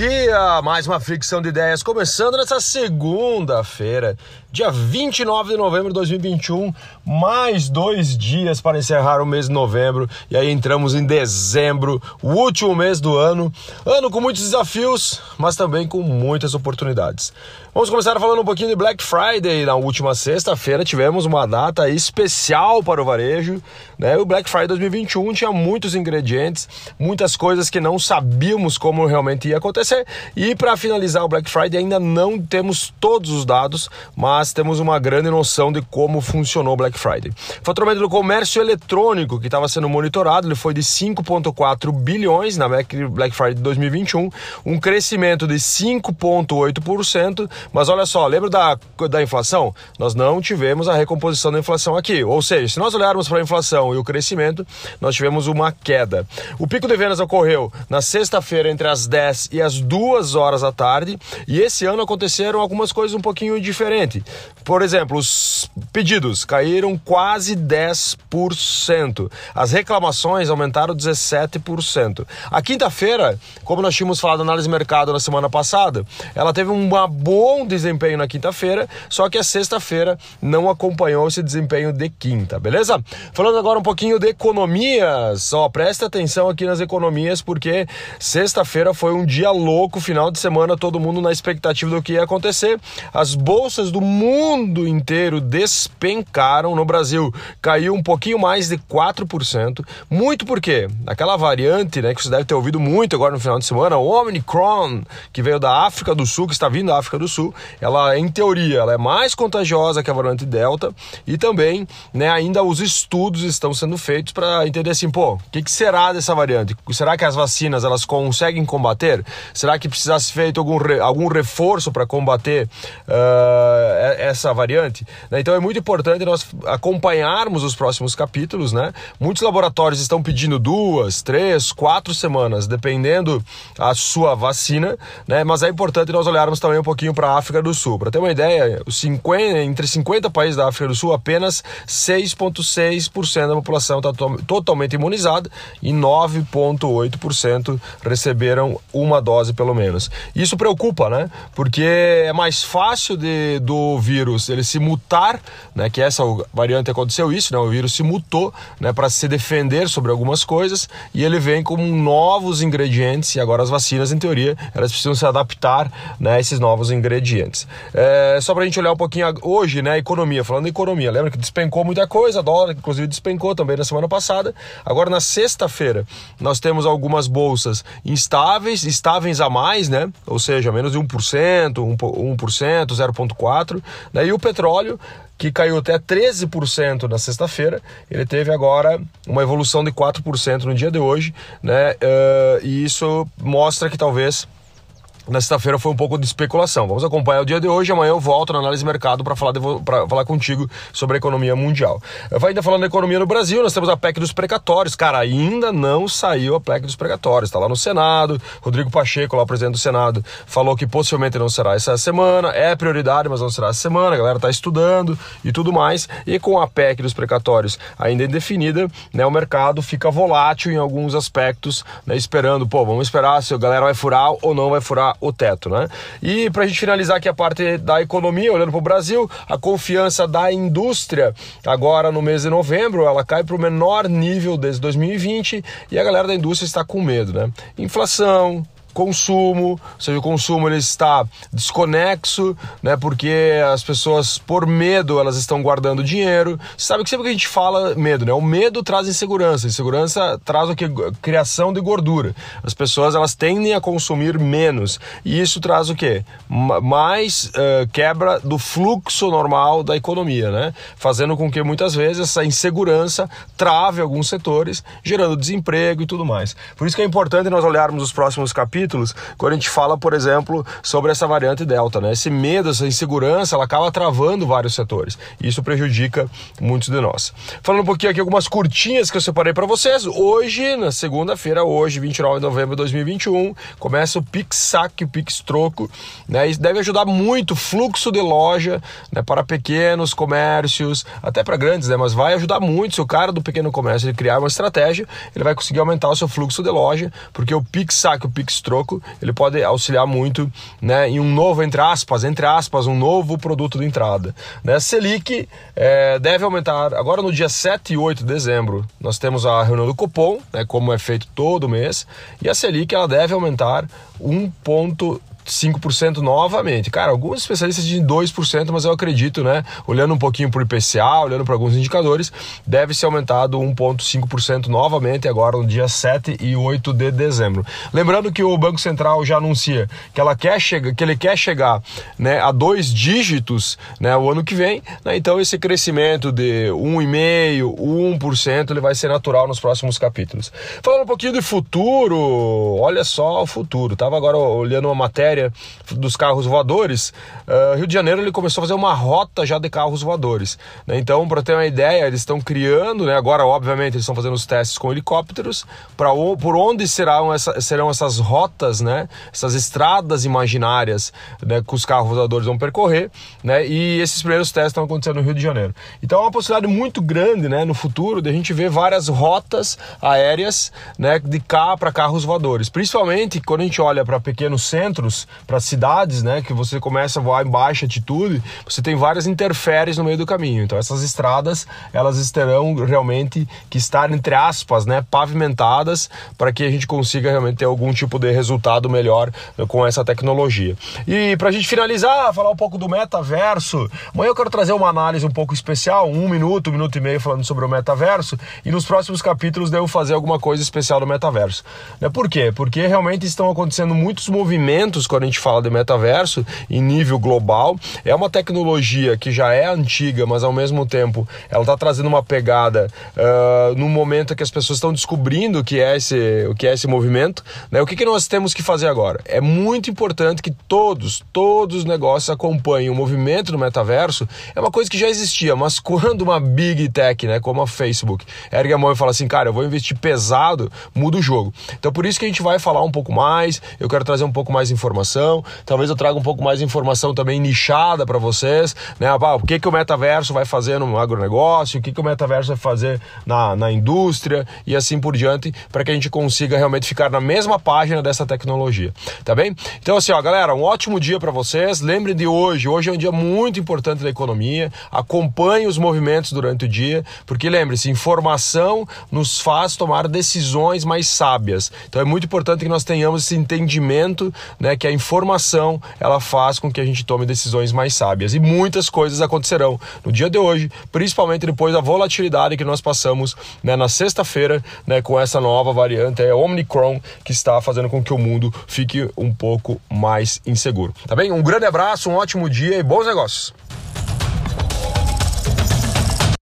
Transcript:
dia! Mais uma fricção de ideias começando nessa segunda-feira, dia 29 de novembro de 2021. Mais dois dias para encerrar o mês de novembro e aí entramos em dezembro, o último mês do ano. Ano com muitos desafios, mas também com muitas oportunidades. Vamos começar falando um pouquinho de Black Friday. Na última sexta-feira tivemos uma data especial para o varejo. Né? O Black Friday 2021 tinha muitos ingredientes, muitas coisas que não sabíamos como realmente ia acontecer. E para finalizar o Black Friday ainda não temos todos os dados, mas temos uma grande noção de como funcionou Black Friday. O faturamento do comércio eletrônico que estava sendo monitorado, ele foi de 5,4 bilhões na Black Friday 2021, um crescimento de 5,8%. Mas olha só, lembra da, da inflação? Nós não tivemos a recomposição da inflação aqui. Ou seja, se nós olharmos para a inflação e o crescimento, nós tivemos uma queda. O pico de vendas ocorreu na sexta-feira entre as 10 e as 2 horas da tarde. E esse ano aconteceram algumas coisas um pouquinho diferentes. Por exemplo, os pedidos caíram quase 10%. As reclamações aumentaram 17%. A quinta-feira, como nós tínhamos falado na análise de mercado na semana passada, ela teve boa bom desempenho na quinta-feira, só que a sexta-feira não acompanhou esse desempenho de quinta, beleza? Falando agora um pouquinho de economias, só presta atenção aqui nas economias, porque sexta-feira foi um dia louco, final de semana, todo mundo na expectativa do que ia acontecer. As bolsas do mundo inteiro despencaram no Brasil, caiu um pouquinho mais de 4%, muito porque aquela variante, né, que você deve ter ouvido muito agora no final de semana, o Omicron, que veio da África do Sul, que está vindo da África do Sul, ela em teoria ela é mais contagiosa que a variante Delta e também, né, ainda os estudos estão sendo feitos para entender assim, pô, o que, que, será dessa variante? Será que as vacinas elas conseguem combater? Será que precisasse feito algum, algum reforço para combater uh, essa variante? Né, então é muito importante nós acompanharmos os próximos capítulos, né? Muitos laboratórios estão pedindo duas, três, quatro semanas, dependendo a sua vacina, né? Mas é importante nós olharmos também um pouquinho para a África do Sul. Para ter uma ideia, os 50, entre 50 países da África do Sul, apenas 6,6% da população está to totalmente imunizada e 9,8% receberam uma dose pelo menos. Isso preocupa, né? Porque é mais fácil de, do vírus ele se mutar, né? Que essa variante aconteceu isso, né? O vírus se mutou, né? Para se defender sobre algumas coisas e ele vem com novos ingredientes e agora as vacinas, em teoria, elas precisam se adaptar, né? A esses novos ingredientes. É, só para a gente olhar um pouquinho hoje, né, economia, falando em economia, lembra que despencou muita coisa, dólar inclusive despencou também na semana passada. Agora na sexta-feira nós temos algumas bolsas instáveis, estáveis a mais, né, ou seja, menos de 1%, 1%, 1% 0,4%, né, e o petróleo que caiu até 13% na sexta-feira, ele teve agora uma evolução de 4% no dia de hoje, né? Uh, e isso mostra que talvez na sexta-feira foi um pouco de especulação. Vamos acompanhar o dia de hoje. Amanhã eu volto na análise mercado para falar, falar contigo sobre a economia mundial. Eu ainda falando da economia no Brasil, nós temos a PEC dos precatórios. Cara, ainda não saiu a PEC dos precatórios. Está lá no Senado. Rodrigo Pacheco, lá o presidente do Senado, falou que possivelmente não será essa semana. É prioridade, mas não será essa semana. A galera está estudando e tudo mais. E com a PEC dos precatórios ainda indefinida, né, o mercado fica volátil em alguns aspectos, né, esperando, pô, vamos esperar se a galera vai furar ou não vai furar o teto, né? E para a gente finalizar aqui a parte da economia, olhando para o Brasil, a confiança da indústria agora no mês de novembro, ela cai para o menor nível desde 2020 e a galera da indústria está com medo, né? Inflação, consumo, ou seja, o consumo ele está desconexo, né? Porque as pessoas, por medo, elas estão guardando dinheiro. Você sabe que sempre que a gente fala medo, né? O medo traz insegurança, insegurança traz o que? Criação de gordura. As pessoas elas tendem a consumir menos e isso traz o que? Mais uh, quebra do fluxo normal da economia, né? Fazendo com que muitas vezes essa insegurança trave alguns setores, gerando desemprego e tudo mais. Por isso que é importante nós olharmos os próximos capítulos capítulos, quando a gente fala, por exemplo, sobre essa variante Delta, né? Esse medo, essa insegurança, ela acaba travando vários setores. E isso prejudica muitos de nós. Falando um pouquinho aqui algumas curtinhas que eu separei para vocês. Hoje, na segunda-feira, hoje, 29 de novembro de 2021, começa o Pix Saque, o Pix Troco, né? Isso deve ajudar muito o fluxo de loja, né, para pequenos comércios, até para grandes, né? Mas vai ajudar muito se o cara do pequeno comércio ele criar uma estratégia, ele vai conseguir aumentar o seu fluxo de loja, porque o Pix Saque, o Pix troco, ele pode auxiliar muito né, em um novo, entre aspas, entre aspas, um novo produto de entrada. Né? Selic é, deve aumentar agora no dia 7 e 8 de dezembro. Nós temos a reunião do Copom, né, como é feito todo mês, e a Selic ela deve aumentar 1 ponto 5% novamente. Cara, alguns especialistas dizem 2%, mas eu acredito, né? Olhando um pouquinho para o IPCA, olhando para alguns indicadores, deve ser aumentado 1,5% novamente agora no dia 7 e 8 de dezembro. Lembrando que o Banco Central já anuncia que, ela quer chegar, que ele quer chegar né, a dois dígitos né, o ano que vem, né? então esse crescimento de 1,5%, 1%, ele vai ser natural nos próximos capítulos. Falando um pouquinho de futuro, olha só o futuro. Tava agora olhando uma matéria matéria dos carros voadores, uh, Rio de Janeiro ele começou a fazer uma rota já de carros voadores. Né? Então, para ter uma ideia, eles estão criando, né? agora obviamente eles estão fazendo os testes com helicópteros, para por onde serão, essa, serão essas rotas, né? essas estradas imaginárias né? que os carros voadores vão percorrer, né? e esses primeiros testes estão acontecendo no Rio de Janeiro. Então é uma possibilidade muito grande né? no futuro de a gente ver várias rotas aéreas né? de cá para carros voadores, principalmente quando a gente olha para pequenos centros para cidades, né, que você começa a voar em baixa altitude, você tem várias interferes no meio do caminho. Então essas estradas, elas terão realmente que estar entre aspas, né, pavimentadas para que a gente consiga realmente ter algum tipo de resultado melhor né, com essa tecnologia. E para a gente finalizar, falar um pouco do metaverso. Amanhã eu quero trazer uma análise um pouco especial, um minuto, um minuto e meio falando sobre o metaverso e nos próximos capítulos devo fazer alguma coisa especial do metaverso. Né? Por quê? Porque realmente estão acontecendo muitos movimentos quando a gente fala de metaverso em nível global. É uma tecnologia que já é antiga, mas ao mesmo tempo ela está trazendo uma pegada uh, no momento que as pessoas estão descobrindo o que é esse, o que é esse movimento. Né? O que, que nós temos que fazer agora? É muito importante que todos, todos os negócios acompanhem o movimento do metaverso. É uma coisa que já existia, mas quando uma big tech, né, como a Facebook, ergue a mão e fala assim, cara, eu vou investir pesado, muda o jogo. Então por isso que a gente vai falar um pouco mais, eu quero trazer um pouco mais de informação informação. Talvez eu traga um pouco mais de informação também nichada para vocês, né? Ah, o que, que o metaverso vai fazer no agronegócio, o que, que o metaverso vai fazer na, na indústria e assim por diante, para que a gente consiga realmente ficar na mesma página dessa tecnologia, tá bem? Então, assim, ó, galera, um ótimo dia para vocês. Lembrem de hoje, hoje é um dia muito importante da economia. Acompanhe os movimentos durante o dia, porque lembre-se, informação nos faz tomar decisões mais sábias. Então, é muito importante que nós tenhamos esse entendimento, né, que a informação ela faz com que a gente tome decisões mais sábias. E muitas coisas acontecerão no dia de hoje, principalmente depois da volatilidade que nós passamos né, na sexta-feira né, com essa nova variante, é Omicron, que está fazendo com que o mundo fique um pouco mais inseguro. Tá bem? Um grande abraço, um ótimo dia e bons negócios!